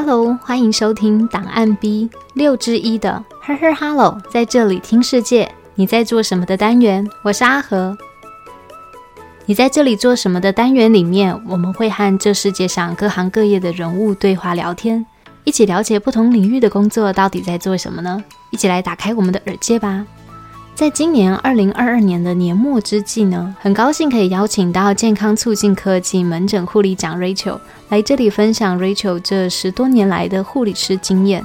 Hello，欢迎收听档案 B 六之一的 Her Her Hello，在这里听世界。你在做什么的单元？我是阿和。你在这里做什么的单元里面，我们会和这世界上各行各业的人物对话聊天，一起了解不同领域的工作到底在做什么呢？一起来打开我们的耳界吧。在今年二零二二年的年末之际呢，很高兴可以邀请到健康促进科技门诊护理长 Rachel 来这里分享 Rachel 这十多年来的护理师经验。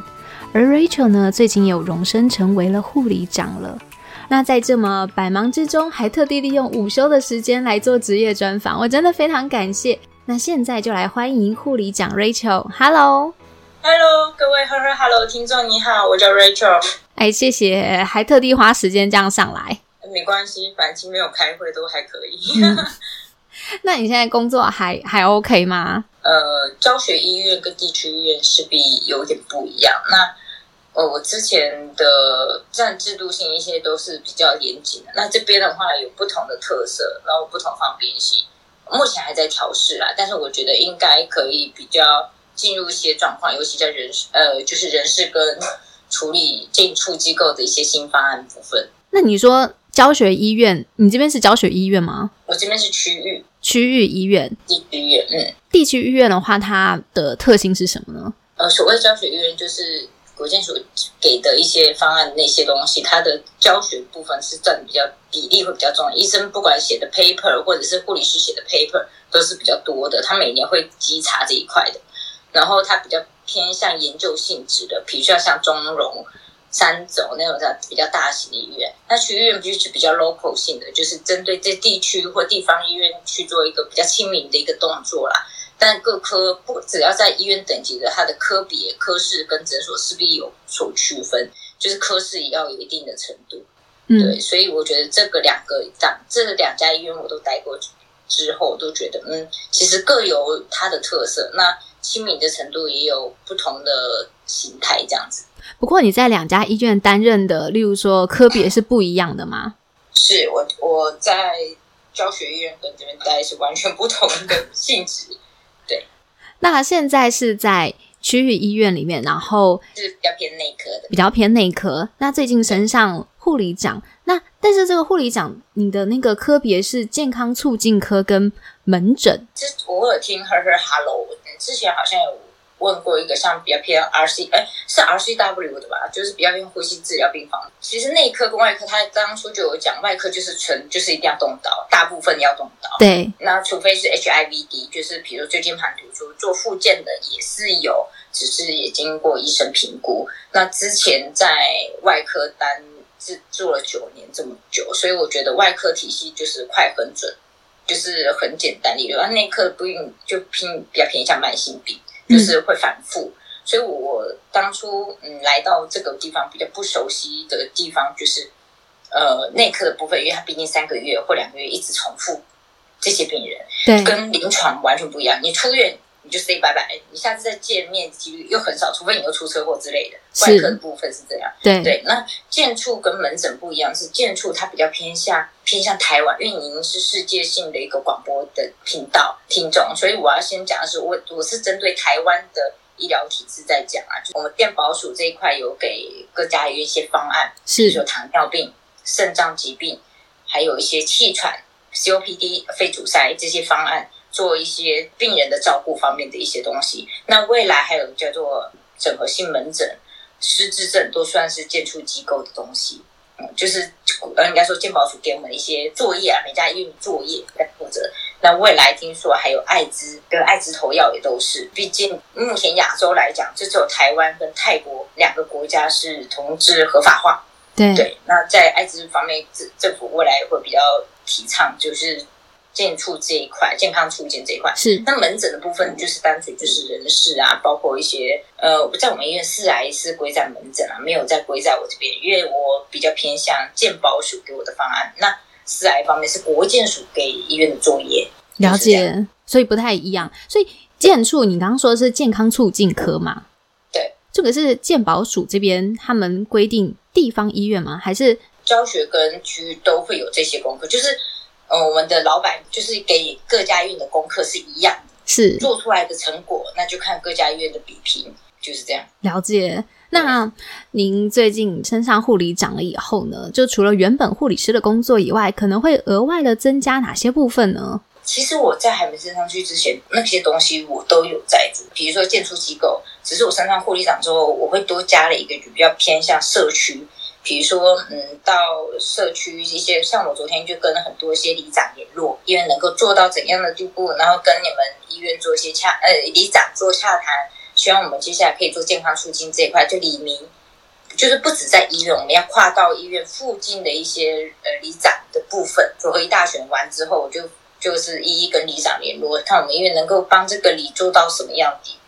而 Rachel 呢，最近有荣升成为了护理长了。那在这么百忙之中，还特地利用午休的时间来做职业专访，我真的非常感谢。那现在就来欢迎护理长 Rachel，Hello。Hello，各位呵呵 Hello 听众你好，我叫 Rachel。哎，谢谢，还特地花时间这样上来。没关系，反正没有开会都还可以。那你现在工作还还 OK 吗？呃，教学医院跟地区医院势必有点不一样。那呃，我之前的像制度性一些都是比较严谨的。那这边的话有不同的特色，然后不同方便性，目前还在调试啦。但是我觉得应该可以比较。进入一些状况，尤其在人事呃，就是人事跟处理进出机构的一些新方案部分。那你说教学医院，你这边是教学医院吗？我这边是区域区域医院，地区医院。嗯，地区医院的话，它的特性是什么呢？呃，所谓教学医院，就是国建署给的一些方案那些东西，它的教学部分是占比较比例会比较重。医生不管写的 paper 或者是护理师写的 paper 都是比较多的，他每年会稽查这一块的。然后他比较偏向研究性质的，比如说像中荣、三走那种的比较大型的医院。那区医院就是比较 local 性的，就是针对这地区或地方医院去做一个比较亲民的一个动作啦。但各科不只要在医院等级的，它的科别、科室跟诊所势必有所区分，就是科室也要有一定的程度。对，所以我觉得这个两个这这两家医院我都待过之后，都觉得嗯，其实各有它的特色。那亲民的程度也有不同的形态，这样子。不过你在两家医院担任的，例如说科别是不一样的吗？是我我在教学医院跟这边待是完全不同的性质。对。那现在是在区域医院里面，然后是比较偏内科的，比较偏内科。那最近身上护理长，那但是这个护理长，你的那个科别是健康促进科跟门诊。这我有听 her her hello。之前好像有问过一个像比较偏 R C，哎，是 R C W 的吧？就是比较偏呼吸治疗病房。其实内科跟外科，他当初就有讲，外科就是纯就是一定要动刀，大部分要动刀。对。那除非是 H I V D，就是比如椎间盘突出做复健的也是有，只是也经过医生评估。那之前在外科单是做了九年这么久，所以我觉得外科体系就是快很准。就是很简单理论，而内科不用就偏比较偏向慢性病，就是会反复。所以我当初嗯来到这个地方比较不熟悉的地方，就是呃内科的部分，因为它毕竟三个月或两个月一直重复这些病人，对，跟临床完全不一样。你出院。你就 say 拜拜，你下次再见面几率又很少，除非你又出车祸之类的。外科的部分是这样，对对。那健处跟门诊不一样，是健处它比较偏向偏向台湾，因为您是世界性的一个广播的频道听众，所以我要先讲的是，我我是针对台湾的医疗体制在讲啊。就我们电保署这一块有给各家有一些方案，是说糖尿病、肾脏疾病，还有一些气喘、COPD、肺阻塞这些方案。做一些病人的照顾方面的一些东西，那未来还有叫做整合性门诊、失智症，都算是建出机构的东西。嗯，就是呃，应该说健保署给我们一些作业啊，每家医院作业在负责。那未来听说还有艾滋跟艾滋投药也都是，毕竟目前亚洲来讲，就只有台湾跟泰国两个国家是同志合法化。对对，那在艾滋方面，政政府未来会比较提倡，就是。健促这一块，健康促进这一块是。那门诊的部分就是单纯就是人事啊，包括一些呃，在我们医院四癌是归在门诊啊，没有再归在我这边，因为我比较偏向健保署给我的方案。那四癌方面是国健署给医院的作业，了解，所以不太一样。所以健促，你刚刚说的是健康促进科嘛？对，这个是健保署这边他们规定地方医院吗？还是教学跟区都会有这些功课？就是。呃，我们的老板就是给各家医院的功课是一样的，是做出来的成果，那就看各家医院的比拼，就是这样。了解。那您最近升上护理长了以后呢？就除了原本护理师的工作以外，可能会额外的增加哪些部分呢？其实我在还没升上去之前，那些东西我都有在做，比如说建筑机构。只是我升上护理长之后，我会多加了一个比较偏向社区，比如说嗯，到社区一些，像我昨天就跟很多一些里长联络，因为能够做到怎样的地步，然后跟你们医院做一些洽呃里长做洽谈，希望我们接下来可以做健康促进这一块，就李明，就是不止在医院，我们要跨到医院附近的一些呃里长的部分。合一大选完之后，我就。就是一一跟里长联络，看我们医院能够帮这个里做到什么样的。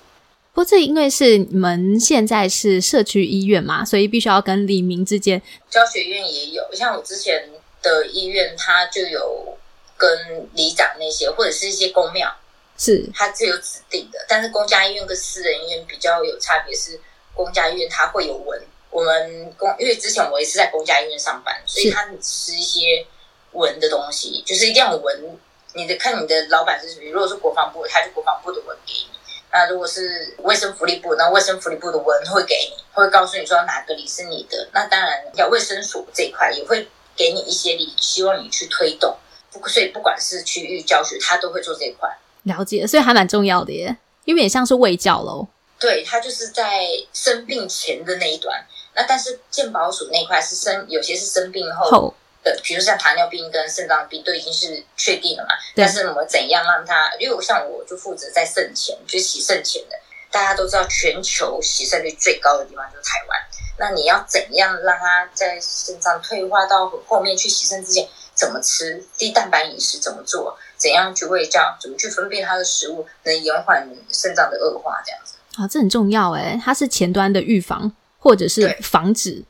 不过这因为是你们现在是社区医院嘛，所以必须要跟李明之间。教学院也有，像我之前的医院，它就有跟里长那些，或者是一些公庙，是它是有指定的。但是公家医院跟私人医院比较有差别，是公家医院它会有文。我们公因为之前我也是在公家医院上班，所以他吃一些文的东西，就是一定要文。你的看你的老板是什么？如果是国防部，他就国防部的文给你；那如果是卫生福利部，那卫生福利部的文会给你，会告诉你说哪个里是你的。那当然，要卫生所这一块也会给你一些礼，希望你去推动。不，所以不管是区域教学，他都会做这一块。了解，所以还蛮重要的耶，因为也像是卫教喽。对他就是在生病前的那一段。那但是健保署那块是生，有些是生病后。的，比如像糖尿病跟肾脏病都已经是确定了嘛，但是我们怎样让它？因为像我就负责在肾前，就洗肾前的，大家都知道全球洗肾率最高的地方就是台湾。那你要怎样让它在肾脏退化到后面去洗肾之前，怎么吃低蛋白饮食？怎么做？怎样去喂教？怎么去分辨它的食物能延缓肾脏的恶化？这样子啊，这很重要哎，它是前端的预防或者是防止。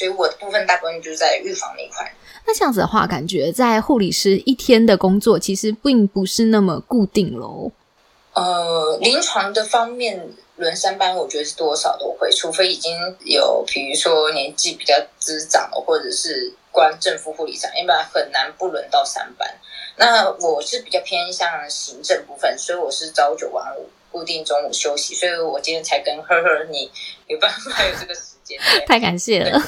对，所以我的部分大部分就是在预防那一块。那这样子的话，感觉在护理师一天的工作其实并不是那么固定喽。呃，临床的方面轮三班，我觉得是多少都会，除非已经有，比如说年纪比较滋长了，或者是关政府护理长，一般很难不轮到三班。那我是比较偏向行政部分，所以我是朝九晚五，固定中午休息，所以我今天才跟呵呵你有办法有这个时间，太感谢了。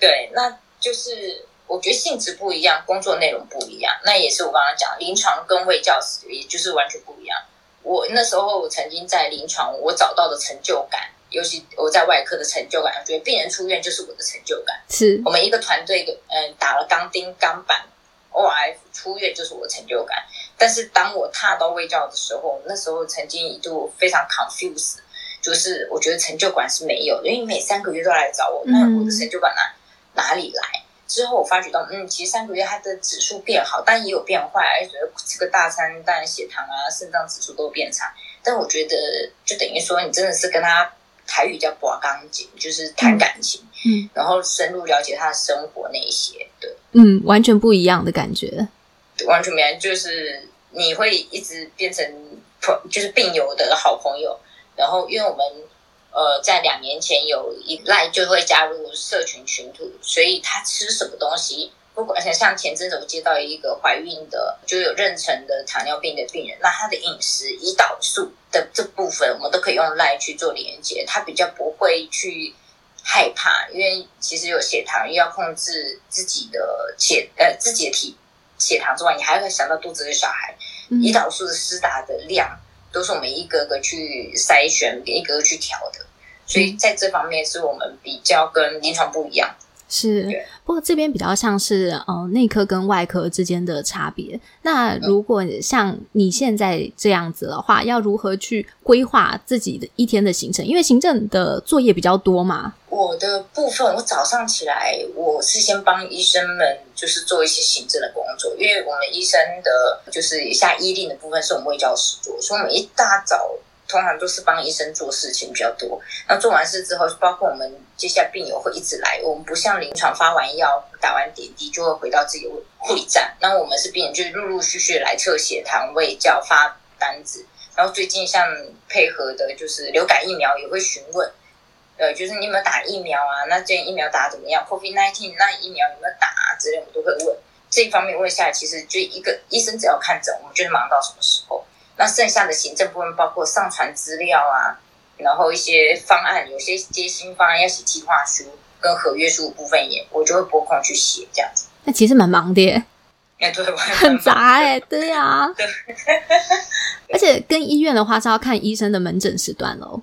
对，那就是。我觉得性质不一样，工作内容不一样，那也是我刚刚讲，临床跟卫教师，也就是完全不一样。我那时候我曾经在临床，我找到的成就感，尤其我在外科的成就感，我觉得病人出院就是我的成就感。是我们一个团队的，嗯，打了钢钉、钢板，OF 出院就是我的成就感。但是当我踏到卫教的时候，那时候曾经一度非常 confused，就是我觉得成就感是没有，因为每三个月都来找我，那我的成就感哪哪里来？之后我发觉到，嗯，其实三个月它的指数变好，但也有变坏，而且这个大餐，当然血糖啊、肾脏指数都变差。但我觉得，就等于说，你真的是跟他台语叫拔钢筋，就是谈感情，嗯，然后深入了解他的生活那一些，对，嗯，完全不一样的感觉，完全没有，就是你会一直变成朋就是病友的好朋友，然后因为我们。呃，在两年前有一赖就会加入社群群组，所以他吃什么东西，不管像前阵子我接到一个怀孕的，就有妊娠的糖尿病的病人，那他的饮食胰岛素的这部分，我们都可以用赖去做连接，他比较不会去害怕，因为其实有血糖又要控制自己的血呃自己的体血糖之外，你还会想到肚子的小孩，胰岛素的施打的量。都是我们一个个去筛选，一个个去调的，所以在这方面是我们比较跟临床不一样。是，不过这边比较像是呃内科跟外科之间的差别。那如果像你现在这样子的话，要如何去规划自己的一天的行程？因为行政的作业比较多嘛。我的部分，我早上起来，我是先帮医生们就是做一些行政的工作，因为我们医生的就是以下医令的部分是我们卫教师做，所以我们一大早。通常都是帮医生做事情比较多。那做完事之后，包括我们接下来病友会一直来。我们不像临床发完药、打完点滴就会回到自己的护理站。那我们是病人，就陆陆续续来测血糖、喂教、发单子。然后最近像配合的就是流感疫苗也会询问，呃，就是你有没有打疫苗啊？那这疫苗打怎么样？Covid nineteen 那疫苗有没有打啊？之类我们都会问。这一方面问下来，其实就一个医生只要看诊，我们就能忙到什么时候。那剩下的行政部分包括上传资料啊，然后一些方案，有些接新方案要写计划书跟合约书部分也，我就会拨空去写这样子。那其实蛮忙的耶，哎，对，很杂哎，对呀。对。而且跟医院的话是要看医生的门诊时段喽。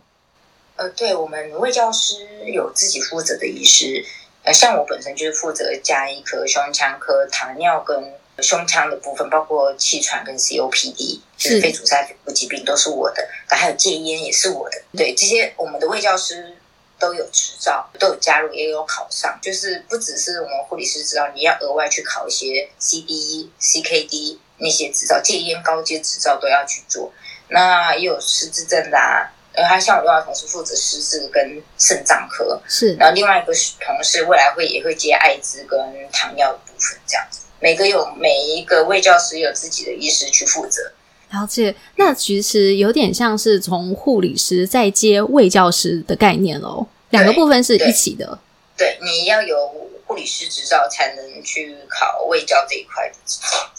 呃，对我们卫教师有自己负责的医师，呃，像我本身就是负责加医科、胸腔科、糖尿跟胸腔的部分，包括气喘跟 COPD，就是肺阻塞肺部疾病都是我的，还有戒烟也是我的。对，这些我们的卫教师都有执照，都有加入，也有考上，就是不只是我们护理师执照，你要额外去考一些 CDE、CKD 那些执照，戒烟高阶执照都要去做。那也有失智症的。啊。呃，还像我另外同事负责失智跟肾脏科，是，然后另外一个同事未来会也会接艾滋跟糖尿的部分，这样子，每个有每一个卫教师有自己的医师去负责。了解，那其实有点像是从护理师再接卫教师的概念喽，两个部分是一起的。对，你要有护理师执照才能去考卫教这一块的执照。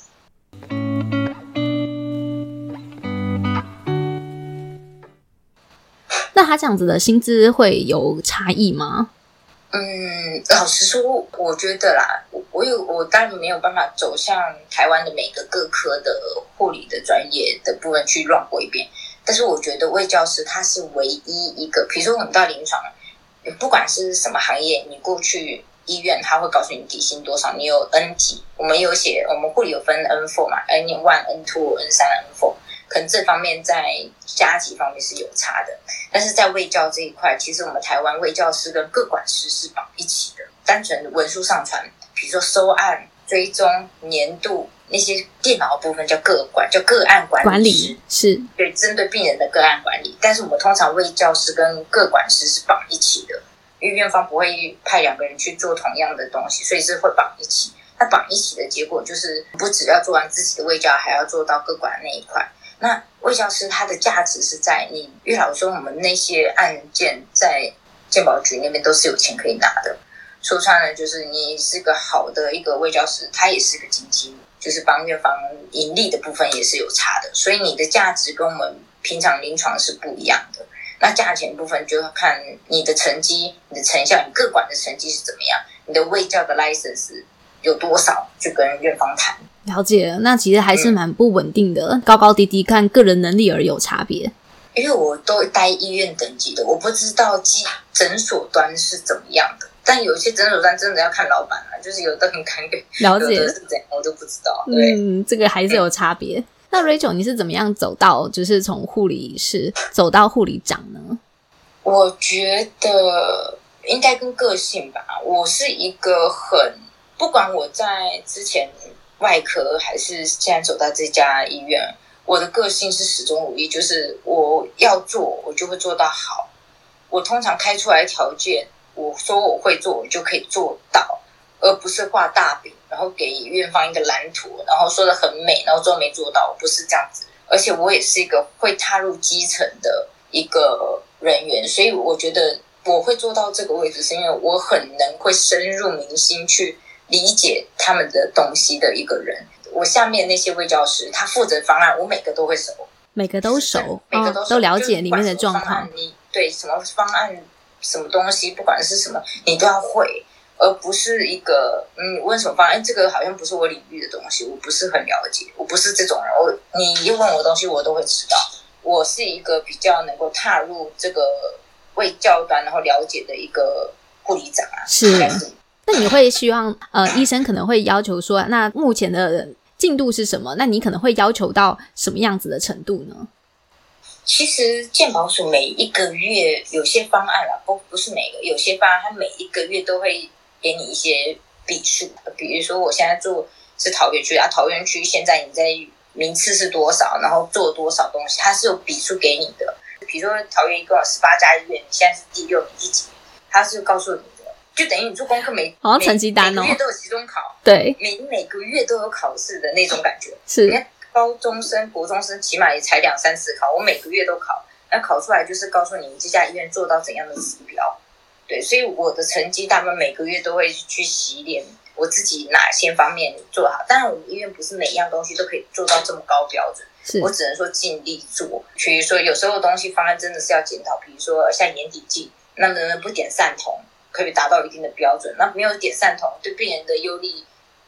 那他这样子的薪资会有差异吗？嗯，老实说，我觉得啦，我有我当然没有办法走向台湾的每个各科的护理的专业的部分去乱过一遍。但是我觉得魏教师他是唯一一个，比如说我们到临床，不管是什么行业，你过去医院他会告诉你底薪多少，你有 N 级，我们有写，我们护理有分 N four 嘛，N one、N two、N 三、N four。可能这方面在加级方面是有差的，但是在卫教这一块，其实我们台湾卫教师跟各管师是绑一起的。单纯文书上传，比如说收案、追踪、年度那些电脑部分叫个管，叫个案管理是对针对病人的个案管理。但是我们通常卫教师跟各管师是绑一起的，因为院方不会派两个人去做同样的东西，所以是会绑一起。那绑一起的结果就是，不只要做完自己的卫教，还要做到各管那一块。那卫教师他的价值是在你，因为老说，我们那些案件在鉴宝局那边都是有钱可以拿的。说穿了，就是你是个好的一个卫教师，他也是个经济，就是帮院方盈利的部分也是有差的。所以你的价值跟我们平常临床是不一样的。那价钱部分就要看你的成绩、你的成效、你各管的成绩是怎么样，你的卫教的 license 有多少，去跟院方谈。了解，那其实还是蛮不稳定的，高高低低，看个人能力而有差别。因为我都待医院等级的，我不知道机诊所端是怎么样的。但有些诊所端真的要看老板啊，就是有的很尴尬，了解是怎样，我都不知道。嗯，这个还是有差别。那 Rachel，你是怎么样走到就是从护理师走到护理长呢？我觉得应该跟个性吧。我是一个很不管我在之前。外科还是现在走到这家医院，我的个性是始终如一，就是我要做，我就会做到好。我通常开出来条件，我说我会做，我就可以做到，而不是画大饼，然后给院方一个蓝图，然后说的很美，然后最后没做到。不是这样子，而且我也是一个会踏入基层的一个人员，所以我觉得我会做到这个位置，是因为我很能会深入民心去。理解他们的东西的一个人，我下面那些卫教师，他负责方案，我每个都会熟，每个都熟，每个都都了解里面的状况。你对什么方案、什么东西，不管是什么，你都要会，而不是一个嗯，问什么方案？这个好像不是我领域的东西，我不是很了解，我不是这种人。我你一问我东西，我都会知道。我是一个比较能够踏入这个为教端，然后了解的一个护理长啊，是。那你会希望呃，医生可能会要求说，那目前的进度是什么？那你可能会要求到什么样子的程度呢？其实健保署每一个月有些方案啊，不不是每个，有些方案它每一个月都会给你一些笔数，比如说我现在做是桃园区啊，桃园区现在你在名次是多少，然后做多少东西，它是有笔数给你的。比如说桃园一共有十八家医院，你现在是第六名、第几，它是告诉你。就等于你做功课每好像成绩单哦，每个月都有期中考，对，每每个月都有考试的那种感觉。是，你看高中生、国中生起码也才两三次考，我每个月都考，那考出来就是告诉你这家医院做到怎样的指标。对，所以我的成绩大部分每个月都会去洗脸，我自己哪些方面做好。当然，我们医院不是每一样东西都可以做到这么高标准，是我只能说尽力做。比如说有时候东西方案真的是要检讨，比如说像眼底镜，那能不能不点散瞳，可以达到一定的标准？那没有点散瞳，对病人的忧虑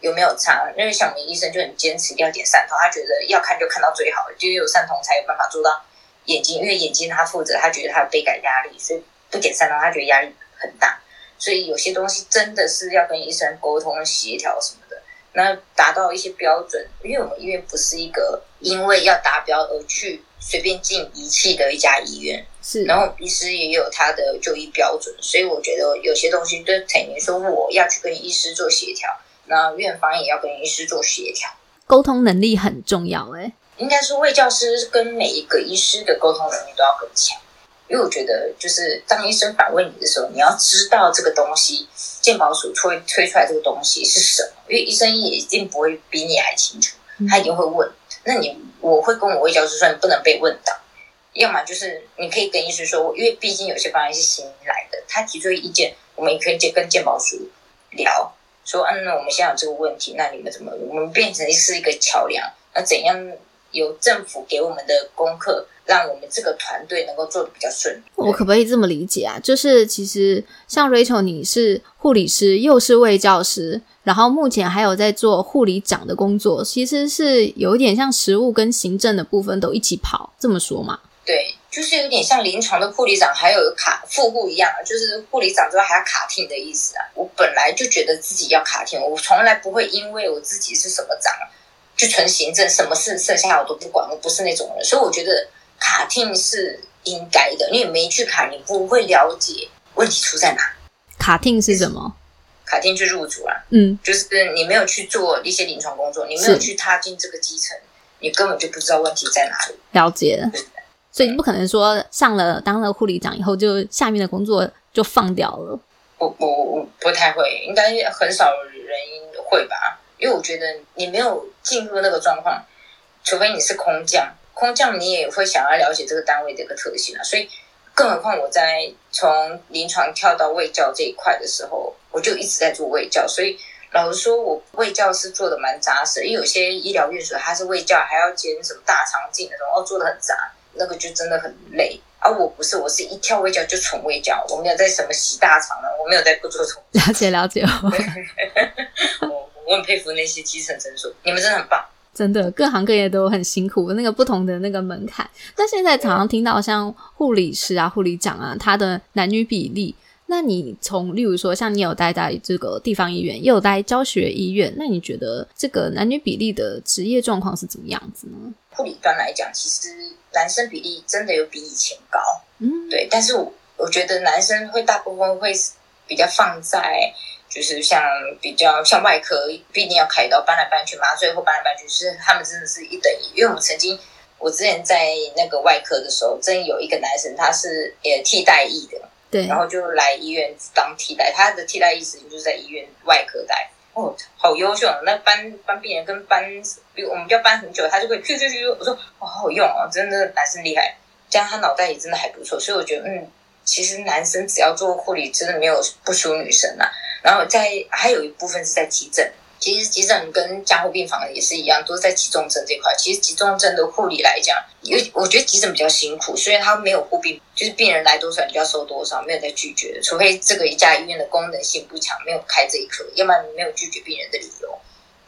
有没有差？因为小明医生就很坚持一定要点散瞳，他觉得要看就看到最好，就有散瞳才有办法做到眼睛，因为眼睛他负责，他觉得他有倍感压力，所以不点散瞳，他觉得压力很大。所以有些东西真的是要跟医生沟通协调什么的，那达到一些标准。因为我们医院不是一个因为要达标而去随便进仪器的一家医院，是，然后医师也有他的就医标准，所以我觉得有些东西就等于说我要去跟医师做协调，那院方也要跟医师做协调，沟通能力很重要。哎，应该是卫教师跟每一个医师的沟通能力都要更强。因为我觉得，就是当医生反问你的时候，你要知道这个东西，健保署推推出来这个东西是什么。因为医生也一定不会比你还清楚，他一定会问。那你我会跟我卫教师说，你不能被问到。要么就是你可以跟医生说，因为毕竟有些方案是新来的，他提出意见，我们也可以跟健保署聊，说，嗯，那我们现在有这个问题，那你们怎么？我们变成是一个桥梁，那怎样由政府给我们的功课？让我们这个团队能够做的比较顺。我可不可以这么理解啊？就是其实像 Rachel，你是护理师，又是卫教师，然后目前还有在做护理长的工作，其实是有一点像实务跟行政的部分都一起跑，这么说嘛？对，就是有点像临床的护理长，还有卡副护一样，就是护理长之后还要卡听的意思啊。我本来就觉得自己要卡听，我从来不会因为我自己是什么长就纯行政，什么事剩下我都不管，我不是那种人，所以我觉得。卡听是应该的，你没去卡，你不会了解问题出在哪。卡听是什么？卡听就入组了，嗯，就是你没有去做一些临床工作，你没有去踏进这个基层，你根本就不知道问题在哪里。了解，所以你不可能说上了当了护理长以后，就下面的工作就放掉了。我我我不太会，应该很少人会吧？因为我觉得你没有进入那个状况，除非你是空降。空降你也会想要了解这个单位的一个特性啊，所以更何况我在从临床跳到卫教这一块的时候，我就一直在做卫教，所以老实说，我卫教是做的蛮扎实。因为有些医疗院所它是卫教还要兼什么大肠镜那种，哦，做的很杂，那个就真的很累。而我不是，我是一跳卫教就纯卫教，我没有在什么洗大肠啊，我没有在不做重。了解了解，我我很佩服那些基层诊所，你们真的很棒。真的，各行各业都很辛苦，那个不同的那个门槛。那现在常常听到像护理师啊、护理长啊，他的男女比例。那你从例如说，像你有待在这个地方医院，也有待教学医院，那你觉得这个男女比例的职业状况是怎么样子呢？护理端来讲，其实男生比例真的有比以前高，嗯，对。但是我我觉得男生会大部分会比较放在。就是像比较像外科，不一定要开刀，搬来搬去麻醉或搬来搬去，是他们真的是一等一。因为我们曾经，我之前在那个外科的时候，真有一个男生，他是也替代役的，对，然后就来医院当替代。他的替代役时间就是在医院外科待，哦，好优秀。那搬搬病人跟搬，比我们要搬很久，他就会咻咻咻。我说哦，好好用哦，真的男生厉害，这样他脑袋也真的还不错。所以我觉得，嗯，其实男生只要做护理，真的没有不输女生呐。然后在还有一部分是在急诊，其实急诊跟加护病房也是一样，都是在急重症这块。其实急重症的护理来讲，因为我觉得急诊比较辛苦，虽然他没有护病，就是病人来多少你就要收多少，没有在拒绝。除非这个一家医院的功能性不强，没有开这一科，要不然你没有拒绝病人的理由。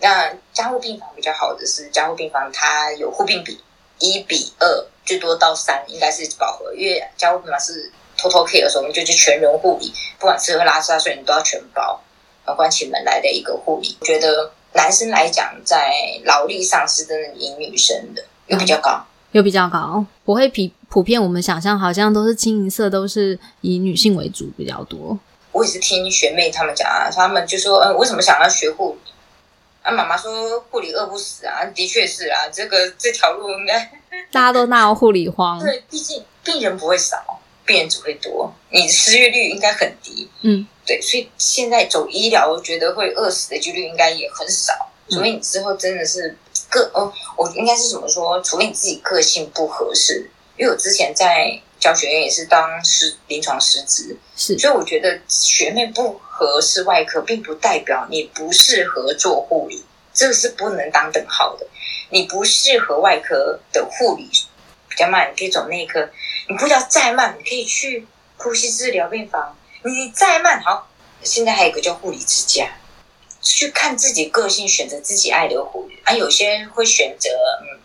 那加护病房比较好的是，加护病房它有护病比一比二，最多到三应该是饱和，因为加护病房是。偷偷 care 的时候，我们就去全人护理，不管吃喝拉撒睡，你都要全包，关起门来的一个护理。我觉得男生来讲，在劳力上是真的赢女生的，又比较高，又比较高，不会比普遍我们想象好像都是清一色都是以女性为主比较多。我也是听学妹他们讲啊，他们就说，嗯，为什么想要学护理？啊，妈妈说护理饿不死啊，的确是啊，这个这条路应该 大家都闹护理荒，对，毕竟病人不会少。病人只会多，你的失业率应该很低。嗯，对，所以现在走医疗，我觉得会饿死的几率应该也很少。除非你之后真的是个哦，我应该是怎么说？除非你自己个性不合适。因为我之前在教学院也是当师临床师资，是，所以我觉得学妹不合适外科，并不代表你不适合做护理。这个是不能当等号的。你不适合外科的护理比较慢，你可以走内科。你不要再慢，你可以去呼吸治疗病房。你再慢好，现在还有一个叫护理之家，去看自己个性，选择自己爱的护理。啊，有些会选择嗯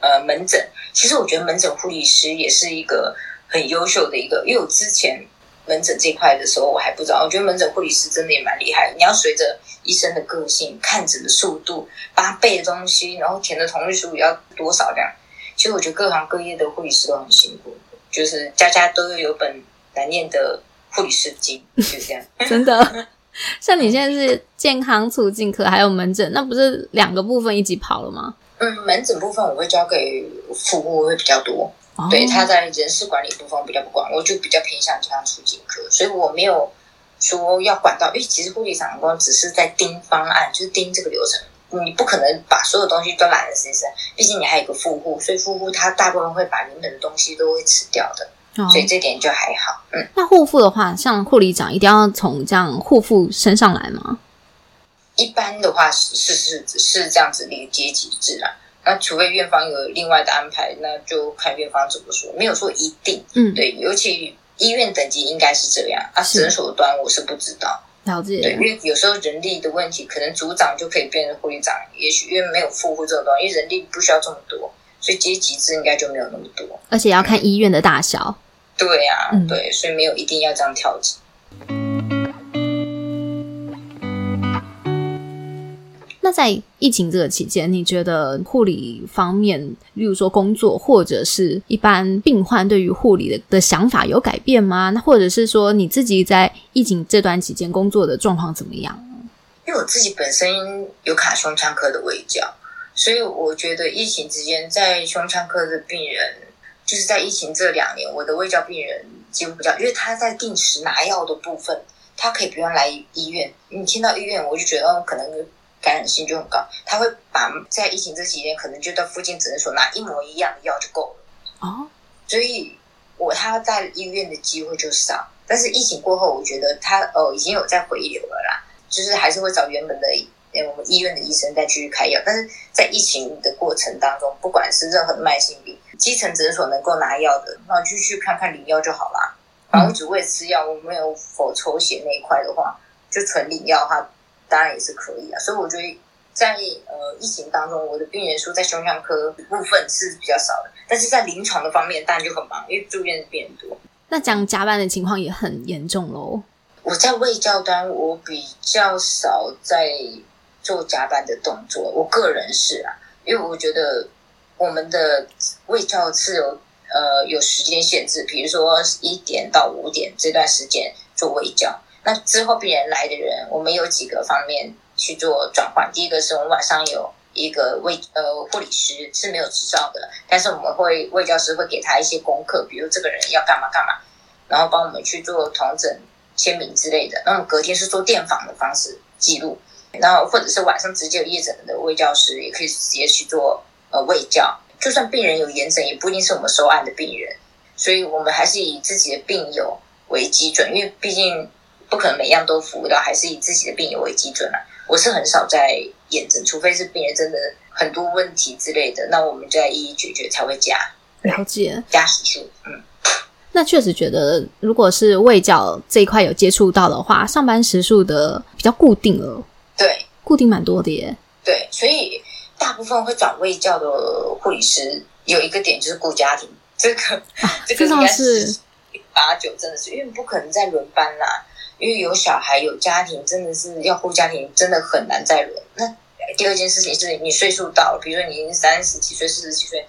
呃门诊。其实我觉得门诊护理师也是一个很优秀的一个，因为我之前门诊这块的时候我还不知道，我觉得门诊护理师真的也蛮厉害。你要随着医生的个性，看诊的速度，八背的东西，然后填的同意书要多少量。其实我觉得各行各业的护理师都很辛苦，就是家家都有本难念的护理师经，就这样。真的，像你现在是健康促进科，还有门诊，那不是两个部分一起跑了吗？嗯，门诊部分我会交给服务会比较多，对他在人事管理部分比较不管，我就比较偏向健康促进科，所以我没有说要管到。因为其实护理长工只是在盯方案，就是盯这个流程，你不可能把所有东西都揽在身上。毕竟你还有个副护，所以副护他大部分会把原本的东西都会吃掉的，所以这点就还好。嗯，那护肤的话，像护理长一定要从这样护肤升上来吗？一般的话是是是是这样子的一个阶级制啦。那除非院方有另外的安排，那就看院方怎么说，没有说一定。嗯，对，尤其医院等级应该是这样啊，诊所端我是不知道。了解。对，因为有时候人力的问题，可能组长就可以变成护理长，也许因为没有副护这种东西，因为人力不需要这么多，所以阶级制应该就没有那么多。而且要看医院的大小。对呀，对，所以没有一定要这样调整。那在疫情这个期间，你觉得护理方面，例如说工作或者是一般病患对于护理的的想法有改变吗？那或者是说你自己在疫情这段期间工作的状况怎么样？因为我自己本身有卡胸腔科的围教，所以我觉得疫情之间在胸腔科的病人，就是在疫情这两年，我的胃教病人几乎不叫，因为他在定时拿药的部分，他可以不用来医院。你听到医院，我就觉得可能。感染性就很高，他会把在疫情这几天，可能就到附近诊所拿一模一样的药就够了。哦，所以我他在医院的机会就少。但是疫情过后，我觉得他哦已经有在回流了啦，就是还是会找原本的我们医院的医生再继续开药。但是在疫情的过程当中，不管是任何的慢性病，基层诊所能够拿药的，那就去看看领药就好啦。然后只为吃药，我没有否抽血那一块的话，就纯领药的话。当然也是可以啊，所以我觉得在呃疫情当中，我的病人数在胸腔科部分是比较少的，但是在临床的方面当然就很忙，因为住院的病人多。那讲加班的情况也很严重喽。我在卫教端，我比较少在做加班的动作，我个人是啊，因为我觉得我们的卫教是有呃有时间限制，比如说一点到五点这段时间做卫教。那之后病人来的人，我们有几个方面去做转换。第一个是我们晚上有一个卫呃护理师是没有执照的，但是我们会卫教师会给他一些功课，比如这个人要干嘛干嘛，然后帮我们去做同诊签名之类的。那么隔天是做电访的方式记录，然后或者是晚上直接有夜诊的卫教师也可以直接去做呃卫教。就算病人有炎症，也不一定是我们收案的病人，所以我们还是以自己的病友为基准，因为毕竟。不可能每样都服务到，还是以自己的病友为基准啊。我是很少在验证，除非是病人真的很多问题之类的，那我们就要一一解决才会加。了解加时数，嗯。那确实觉得，如果是胃教这一块有接触到的话，上班时数的比较固定了。对，固定蛮多的耶。对，所以大部分会转卫教的护理师有一个点就是顾家庭，这个 这个应该是八九，真的是因为不可能再轮班啦。因为有小孩有家庭，真的是要顾家庭，真的很难再轮。那第二件事情是你岁数到了，比如说你已经三十几岁、四十几岁，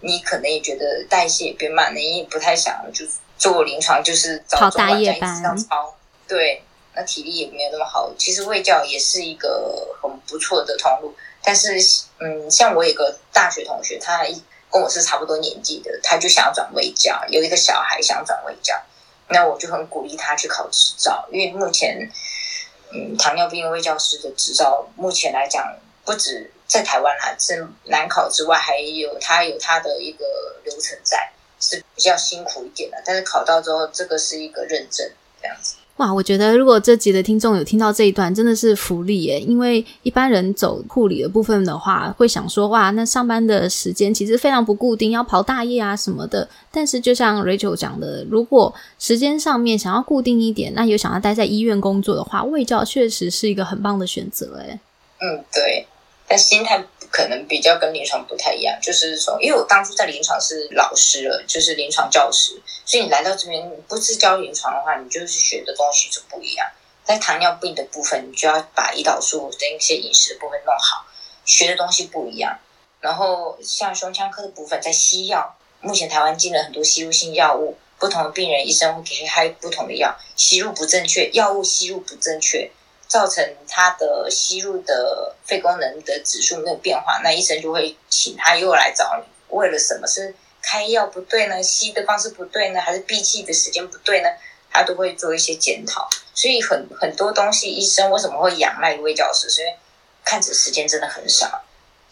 你可能也觉得代谢变慢了，你也不太想就做临床，就是早中晚这样操。对，那体力也没有那么好。其实卫教也是一个很不错的通路，但是嗯，像我有个大学同学，他跟我是差不多年纪的，他就想要转卫教，有一个小孩想转卫教。那我就很鼓励他去考执照，因为目前，嗯，糖尿病卫教师的执照目前来讲，不止在台湾啦，是难考之外，还有他有他的一个流程在，是比较辛苦一点的。但是考到之后，这个是一个认证，这样子。哇，我觉得如果这集的听众有听到这一段，真的是福利耶！因为一般人走护理的部分的话，会想说哇，那上班的时间其实非常不固定，要跑大夜啊什么的。但是就像 Rachel 讲的，如果时间上面想要固定一点，那有想要待在医院工作的话，卫教确实是一个很棒的选择哎。嗯，对，但心态。可能比较跟临床不太一样，就是从因为我当初在临床是老师了，就是临床教师，所以你来到这边不是教临床的话，你就是学的东西就不一样。在糖尿病的部分，你就要把胰岛素的一些饮食的部分弄好，学的东西不一样。然后像胸腔科的部分，在西药，目前台湾进了很多吸入性药物，不同的病人医生会给开不同的药，吸入不正确，药物吸入不正确。造成他的吸入的肺功能的指数没有变化，那医生就会请他又来找你，为了什么是开药不对呢？吸的方式不对呢？还是闭气的时间不对呢？他都会做一些检讨。所以很很多东西，医生为什么会仰赖一位教师？因为看诊时间真的很少，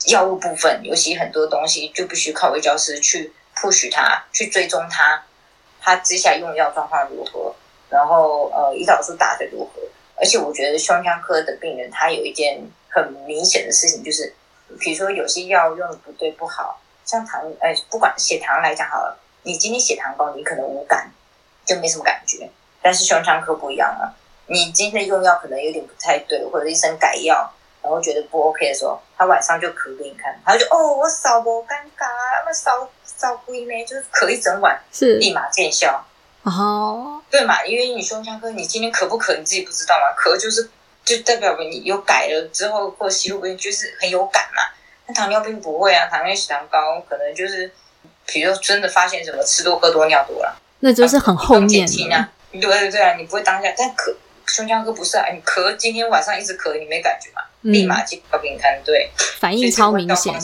药物部分尤其很多东西就必须靠微教师去 push 他，去追踪他，他接下来用药状况如何，然后呃胰岛素打的如何。而且我觉得胸腔科的病人，他有一件很明显的事情，就是，比如说有些药用的不对不好，像糖，哎，不管血糖来讲好了，你今天血糖高，你可能无感，就没什么感觉。但是胸腔科不一样啊，你今天用药可能有点不太对，或者医生改药，然后觉得不 OK 的时候，他晚上就咳给你看，他就哦，我少不尴尬，那扫扫归没，就是咳一整晚，是立马见效。哦，对嘛？因为你胸腔科，你今天咳不咳，你自己不知道嘛？咳就是就代表你有改了之后，或吸入不就是很有感嘛。那糖尿病不会啊，糖尿病血糖高，可能就是，比如真的发现什么吃多喝多尿多了，那就是很后面啊。对对对啊，你不会当下，但咳胸腔科不是啊，你咳今天晚上一直咳，你没感觉嘛？立马就要给你看，对，反应超明显。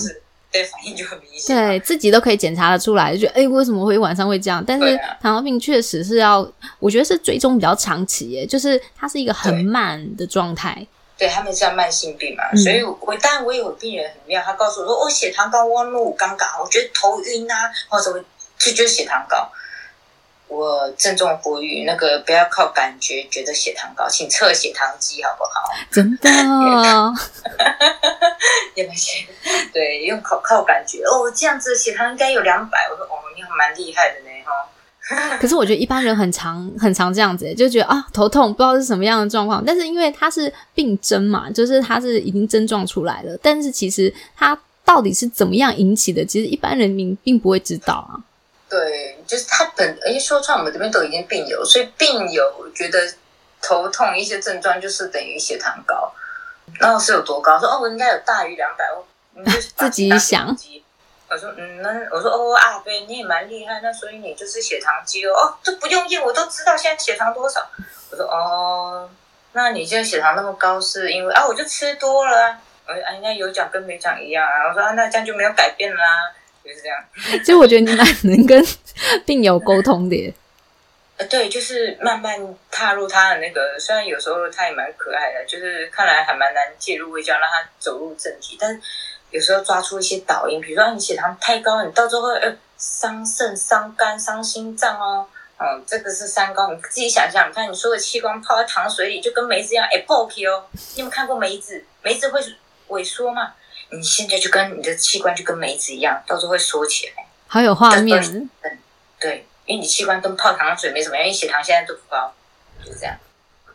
对，反应就很明显。对自己都可以检查的出来，就觉得哎，为什么会晚上会这样？但是糖尿病确实是要，我觉得是追踪比较长期，耶，就是它是一个很慢的状态。对他们是慢性病嘛，所以我当然我有病人很妙，他告诉我说，我血糖高，我五刚刚，我觉得头晕啊，或者就觉得血糖高。我郑重呼吁，那个不要靠感觉觉得血糖高，请测血糖机好不好？真的，也没有？对，用靠靠感觉哦，这样子血糖应该有两百。我说哦，你蛮厉害的呢，哈。可是我觉得一般人很常很常这样子，就觉得啊头痛，不知道是什么样的状况。但是因为它是病症嘛，就是它是已经症状出来了，但是其实它到底是怎么样引起的，其实一般人民并不会知道啊。对，就是他本，而且说穿我们这边都已经病友，所以病友觉得头痛一些症状就是等于血糖高，然后是有多高？说哦，我应该有大于两百，你就 自己想。我说嗯，那我说哦啊，对，你也蛮厉害，那所以你就是血糖机哦，哦，这不用验我都知道现在血糖多少。我说哦，那你现在血糖那么高是因为啊，我就吃多了啊，我说啊，人家有讲跟没讲一样啊。我说啊，那这样就没有改变啦。就是这样，其实我觉得你蛮能跟病友沟通的。呃，对，就是慢慢踏入他的那个，虽然有时候他也蛮可爱的，就是看来还蛮难介入微教，让他走入正题。但是有时候抓出一些导因，比如说你血糖太高，你到最后呃伤肾、伤肝、伤心脏哦。嗯，这个是三高，你自己想想，你看你说的器官泡在糖水里，就跟梅子一样，哎，爆皮哦。你有没有看过梅子？梅子会萎缩吗？你现在就跟你的器官就跟梅子一样，到时候会缩起来，好有画面。嗯，对，因为你器官跟泡糖水没什么，因为血糖现在都不高，就这样。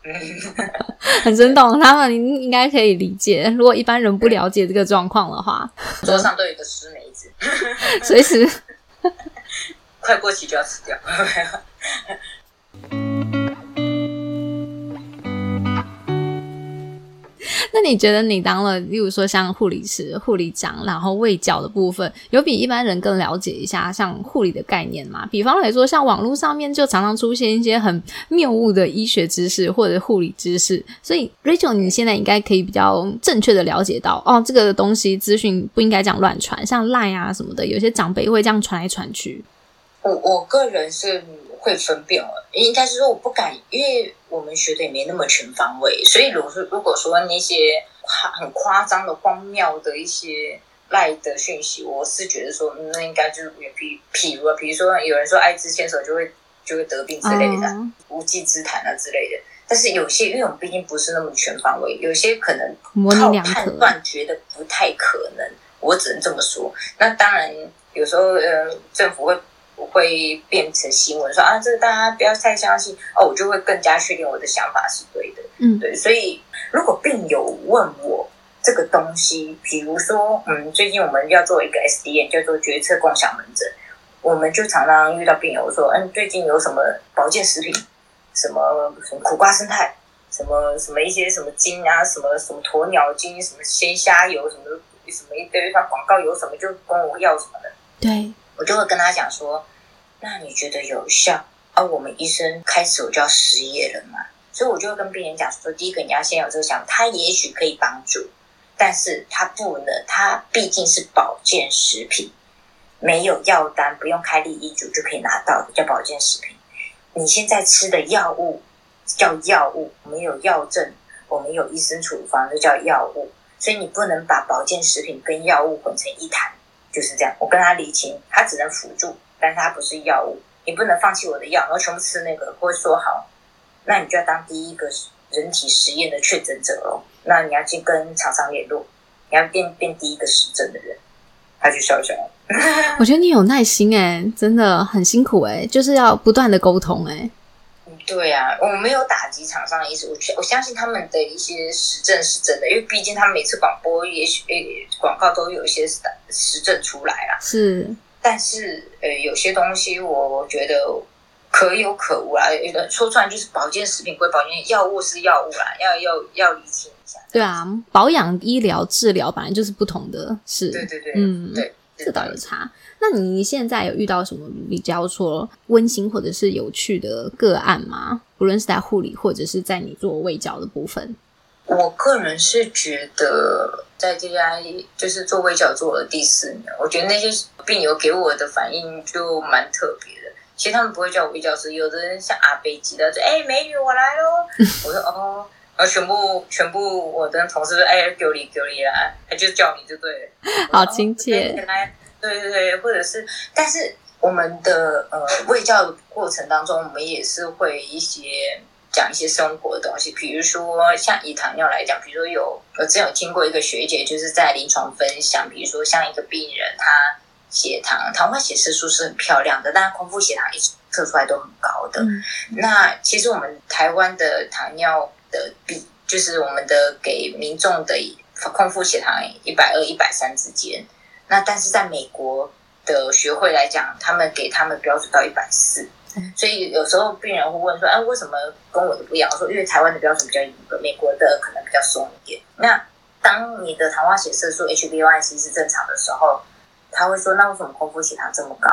嗯，很生动，他们应该可以理解。如果一般人不了解这个状况的话，桌上都有一个湿梅子，随时 快过期就要吃掉。你觉得你当了，例如说像护理师、护理长，然后卫教的部分，有比一般人更了解一下像护理的概念吗？比方来说，像网络上面就常常出现一些很谬误的医学知识或者护理知识，所以 Rachel，你现在应该可以比较正确的了解到，哦，这个东西资讯不应该这样乱传，像赖啊什么的，有些长辈会这样传来传去。我我个人是。会分辨，应该是说我不敢，因为我们学的也没那么全方位，所以如果说如果说那些夸很夸张的荒谬的一些赖的讯息，我是觉得说那应该就是比譬如啊，比如说有人说艾滋牵手就会就会得病之类的无稽之谈啊之类的，但是有些，因为我们毕竟不是那么全方位，有些可能靠。判断觉得不太可能，我只能这么说。那当然，有时候呃，政府会会变成新闻说啊，这个大家不要太相信哦，我就会更加确定我的想法是对的。嗯。对，所以如果病友问我这个东西，比如说，嗯，最近我们要做一个 SDN，叫做决策共享门诊，我们就常常遇到病友说，嗯，最近有什么保健食品，什么什么苦瓜生态，什么什么一些什么精啊，什么什么鸵鸟精，什么鲜虾油，什么什么一堆，他广告有什么就跟我要什么的，对，我就会跟他讲说，那你觉得有效？啊，我们医生开始我就要失业了嘛，所以我就会跟病人讲说，第一个你要先有这个想法，它也许可以帮助，但是他不能，他毕竟是保健食品，没有药单，不用开立医嘱就可以拿到的，叫保健食品。你现在吃的药物叫药物，我们有药证，我们有医生处方，就叫药物，所以你不能把保健食品跟药物混成一谈。就是这样，我跟他理清，他只能辅助，但是它不是药物。你不能放弃我的药，然后全部吃那个，或者说好，那你就要当第一个人体实验的确诊者喽。那你要去跟厂商联络，你要变变第一个实证的人。他就笑笑，我觉得你有耐心哎、真的很辛苦哎、就是要不断的沟通哎、对啊，我没有打击厂商的意思，我相我相信他们的一些实证是真的，因为毕竟他们每次广播也许诶广告都有一些实实证出来啦。是，但是呃，有些东西我觉得可有可无啦。有的说穿就是保健食品归保健，药物是药物啦，要要要理清一下。对啊，保养、医疗、治疗本来就是不同的，是，对对对，嗯对，这倒有差。那你现在有遇到什么比较说温馨或者是有趣的个案吗？不论是在护理或者是在你做胃教的部分，我个人是觉得，在这家就是做微教做了第四年，我觉得那些病友给我的反应就蛮特别的。其实他们不会叫我微教师，有的人像阿贝吉的，就哎、美女我来喽，我说哦，然后全部全部我的同事说哎给我理给我理啦，他就叫你就对了，好亲切对对对，或者是，但是我们的呃卫教的过程当中，我们也是会一些讲一些生活的东西，比如说像以糖尿来讲，比如说有我之前有听过一个学姐就是在临床分享，比如说像一个病人他血糖糖化血色素是很漂亮的，但是空腹血糖一直测出来都很高的。嗯那其实我们台湾的糖尿的比，就是我们的给民众的空腹血糖一百二、一百三之间。那但是在美国的学会来讲，他们给他们标准到一百四嗯，所以有时候病人会问说：“哎，为什么跟我的不一样？”我说：“因为台湾的标准比较严格，美国的可能比较松一点。”那当你的糖化血色素 HbA1c 是正常的时候，他会说：“那为什么空腹血糖这么高？”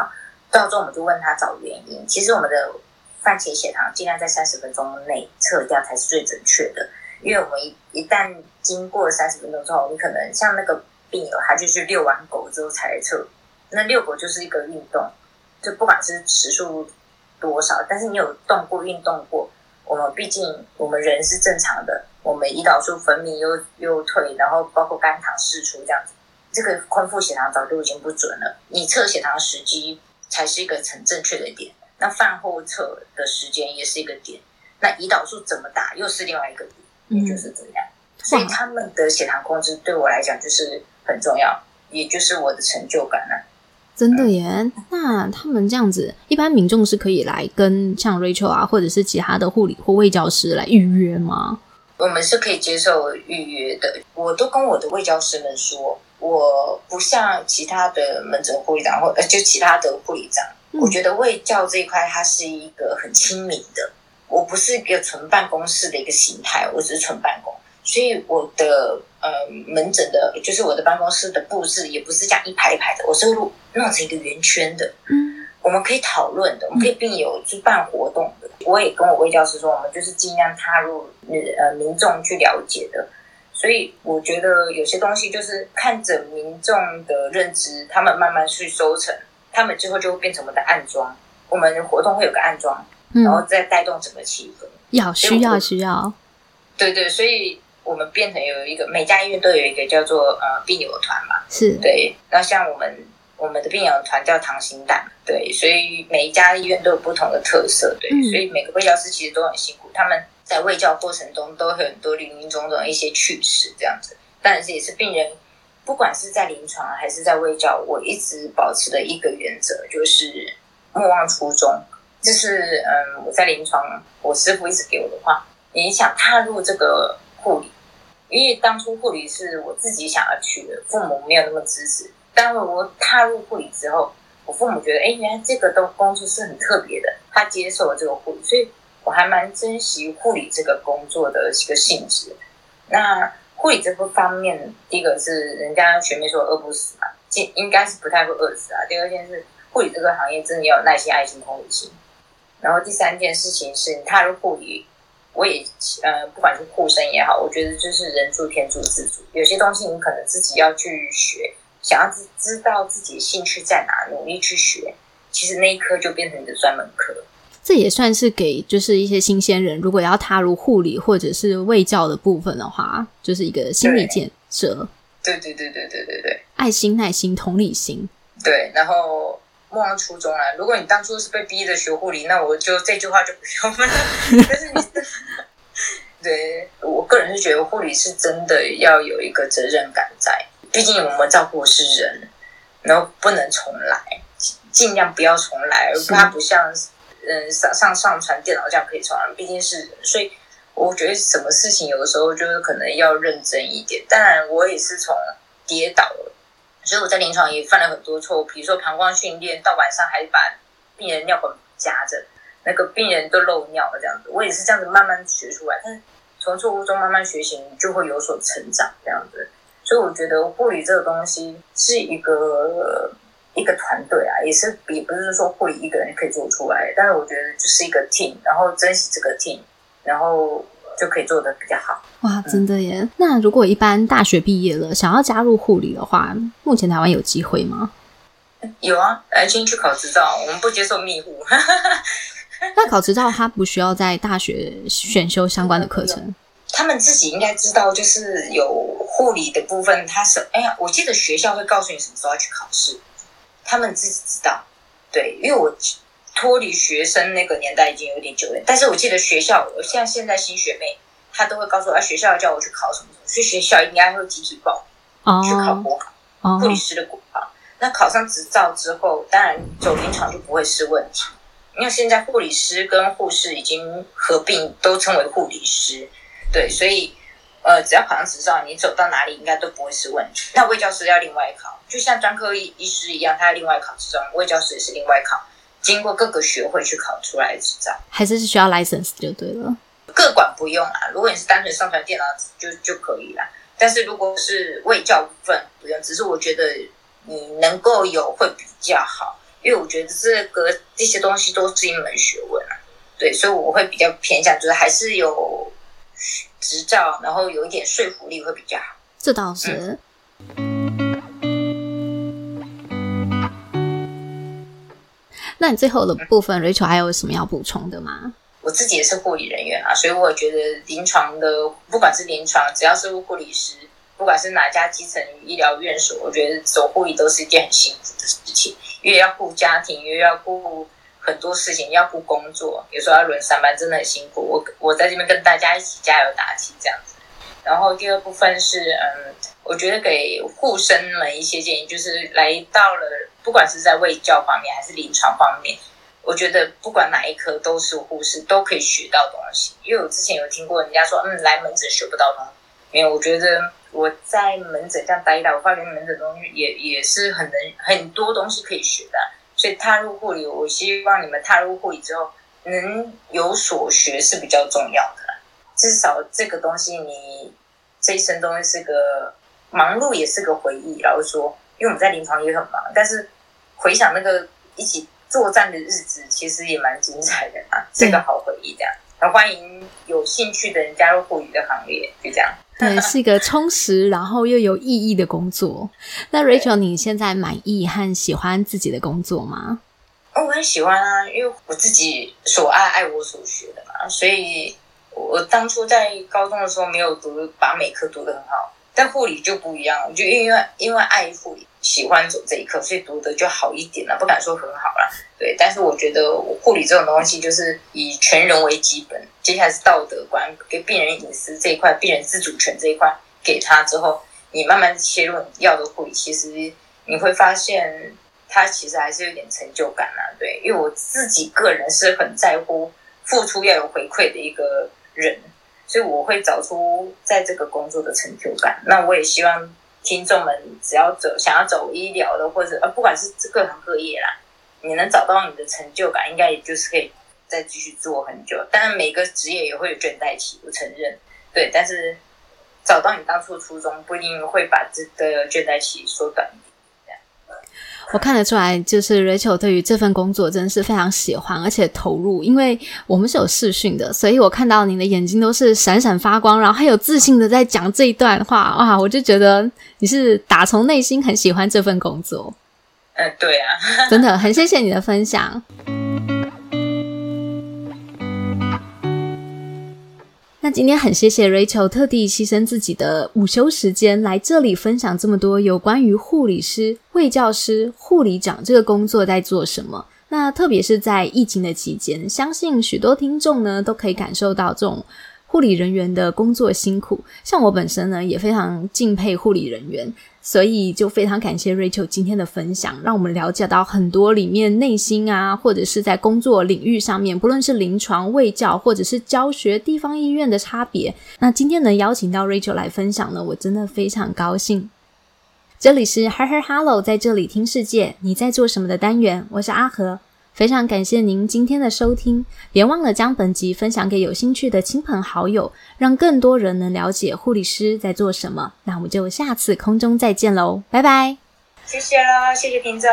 到时候我们就问他找原因。其实我们的饭前血糖尽量在三十分钟内测掉才是最准确的，因为我们一旦经过三十分钟之后，你可能像那个病友，他就是遛完狗之后才测。那遛狗就是一个运动，就不管是时数多少，但是你有动过、运动过，我们毕竟我们人是正常的，我们胰岛素分泌又又退，然后包括肝糖释出这样子，这个空腹血糖早就已经不准了。你测血糖时机才是一个很正确的点，那饭后测的时间也是一个点，那胰岛素怎么打又是另外一个点，也就是这样。所以他们的血糖控制对我来讲就是很重要，也就是我的成就感了、真的耶。那他们这样子，一般民众是可以来跟像 Rachel 啊，或者是其他的护理或卫教师来预约吗？我们是可以接受预约的。我都跟我的卫教师们说，我不像其他的门诊护理长或呃就其他的护理长，嗯我觉得卫教这一块它是一个很亲民的。我不是一个纯办公室的一个形态，我只是纯办公，所以我的呃门诊的，就是我的办公室的布置也不是这样一排一排的，我是弄弄成一个圆圈的。嗯，我们可以讨论的，我们可以并有去办活动的。我也跟我魏教师说，我们就是尽量踏入呃民众去了解的。所以我觉得有些东西就是看着民众的认知，他们慢慢去收成，他们之后就会变成我们的暗装。我们活动会有个暗装，然后嗯，再带动整个气氛。要需要需要，对对，所以我们变成有一个每家医院都有一个叫做呃病友团嘛。是对，那像我们我们的病友团叫糖心蛋，对，所以每一家医院都有不同的特色，对，嗯所以每个卫教师其实都很辛苦，他们在卫教过程中都会很多林林总总的一些趣事这样子。但是也是病人，不管是在临床还是在卫教，我一直保持的一个原则就是莫忘初衷。就是嗯，我在临床，我师傅一直给我的话，你想踏入这个护理，因为当初护理是我自己想要去的，父母没有那么支持。但我踏入护理之后，我父母觉得，哎，原来这个都工作是很特别的，他接受了这个护理，所以我还蛮珍惜护理这个工作的一个性质。那护理这个方面，第一个是人家学妹说饿不死嘛，应应该是不太会饿死啊。第二件事，护理这个行业真的要有耐心、爱心、同理心。然后第三件事情是你踏入护理，我也呃，不管是护生也好，我觉得就是人助天助自助。有些东西你可能自己要去学，想要知知道自己的兴趣在哪，努力去学，其实那一科就变成你的专门科。这也算是给就是一些新鲜人，如果要踏入护理或者是卫教的部分的话，就是一个心理建设。对对对对对对对，爱心、耐心、同理心。对，然后。莫忘初衷了！如果你当初是被逼着学护理，那我就这句话就不用了。但是你，对我个人是觉得护理是真的要有一个责任感在，毕竟我们照顾的是人，然后不能重来，尽量不要重来。而它不像嗯上上上传电脑这样可以重来，毕竟是人，所以我觉得什么事情有的时候就是可能要认真一点。当然，我也是从跌倒了。所以我在临床也犯了很多错误，比如说膀胱训练到晚上还把病人尿管夹着，那个病人都漏尿了这样子。我也是这样子慢慢学出来，但是从错误中慢慢学习，你就会有所成长这样子。所以我觉得护理这个东西是一个一个团队啊，也是也不是说护理一个人可以做出来，但是我觉得就是一个 team，然后珍惜这个 team，然后。就可以做的比较好哇！真的耶。那如果一般大学毕业了，想要加入护理的话，目前台湾有机会吗？有啊，来先去考执照，我们不接受密护。那考执照，他不需要在大学选修相关的课程？他们自己应该知道，就是有护理的部分，他是哎呀，我记得学校会告诉你什么时候要去考试，他们自己知道。对，因为我。脱离学生那个年代已经有点久远，但是我记得学校，我像现在新学妹，她都会告诉我，啊，学校叫我去考什么什么，所以学校应该会集体报去考国考，护理师的国考。那考上执照之后，当然走临床就不会是问题，因为现在护理师跟护士已经合并，都称为护理师。对，所以呃，只要考上执照，你走到哪里应该都不会是问题。那卫教师要另外考，就像专科医医师一样，他要另外考执照，卫教师也是另外考。经过各个学会去考出来的执照，还是是需要 license 就对了。各管不用啊，如果你是单纯上传电脑就就可以啦。但是如果是卫教部分不用，只是我觉得你能够有会比较好，因为我觉得这个这些东西都是一门学问啊。对，所以我会比较偏向，就是还是有执照，然后有一点说服力会比较好。这倒是。那你最后的部分，Rachel 还有什么要补充的吗？我自己也是护理人员啊，所以我觉得临床的，不管是临床，只要是护理师，不管是哪家基层医疗院所，我觉得走护理都是一件很辛苦的事情，因为要顾家庭，因为要顾很多事情，要顾工作，有时候要轮三班，真的很辛苦。我我在这边跟大家一起加油打气，这样子。然后第二部分是，嗯，我觉得给护生们一些建议，就是来到了。不管是在卫教方面还是临床方面，我觉得不管哪一科都是护士都可以学到东西。因为我之前有听过人家说，嗯，来门诊学不到东西。没有，我觉得我在门诊这样待一待，我发现门诊东西也也是很能很多东西可以学的。所以踏入护理，我希望你们踏入护理之后能有所学是比较重要的。至少这个东西你这一生中是个忙碌，也是个回忆。然后说，因为我们在临床也很忙，但是。回想那个一起作战的日子，其实也蛮精彩的啊，是个好回忆。这样，那欢迎有兴趣的人加入护理的行列，就这样。对，是一个充实然后又有意义的工作。那 Rachel，你现在满意和喜欢自己的工作吗？哦，我很喜欢啊，因为我自己所爱，爱我所学的嘛。所以我当初在高中的时候没有读，把每科读得很好，但护理就不一样。我就因为因为爱护理。喜欢走这一科，所以读的就好一点了，不敢说很好了。对，但是我觉得护理这种东西就是以全人为基本，接下来是道德观，给病人隐私这一块，病人自主权这一块给他之后，你慢慢切入你要的护理，其实你会发现他其实还是有点成就感啊。对，因为我自己个人是很在乎付出要有回馈的一个人，所以我会找出在这个工作的成就感。那我也希望听众们只要走想要走医疗的，或者呃不管是各行各业啦。你能找到你的成就感，应该也就是可以再继续做很久。当然，每个职业也会有倦怠期，我承认。对，但是找到你当初的初衷，不一定会把这个倦怠期缩短。我看得出来，就是 Rachel 对于这份工作真的是非常喜欢，而且投入。因为我们是有视讯的，所以我看到你的眼睛都是闪闪发光，然后还有自信的在讲这一段话。哇，我就觉得你是打从内心很喜欢这份工作。呃，对啊，真的很谢谢你的分享。那今天很谢谢 Rachel 特地牺牲自己的午休时间来这里分享这么多有关于护理师、卫教师、护理长这个工作在做什么。那特别是在疫情的期间，相信许多听众呢都可以感受到这种。护理人员的工作辛苦，像我本身呢也非常敬佩护理人员，所以就非常感谢 Rachel 今天的分享，让我们了解到很多里面内心啊，或者是在工作领域上面，不论是临床、卫教或者是教学、地方医院的差别。那今天能邀请到 Rachel 来分享呢，我真的非常高兴。这里是 Her Her Hello，在这里听世界，你在做什么的单元？我是阿和。非常感谢您今天的收听，别忘了将本集分享给有兴趣的亲朋好友，让更多人能了解护理师在做什么。那我们就下次空中再见喽，拜拜！谢谢喽，谢谢听众。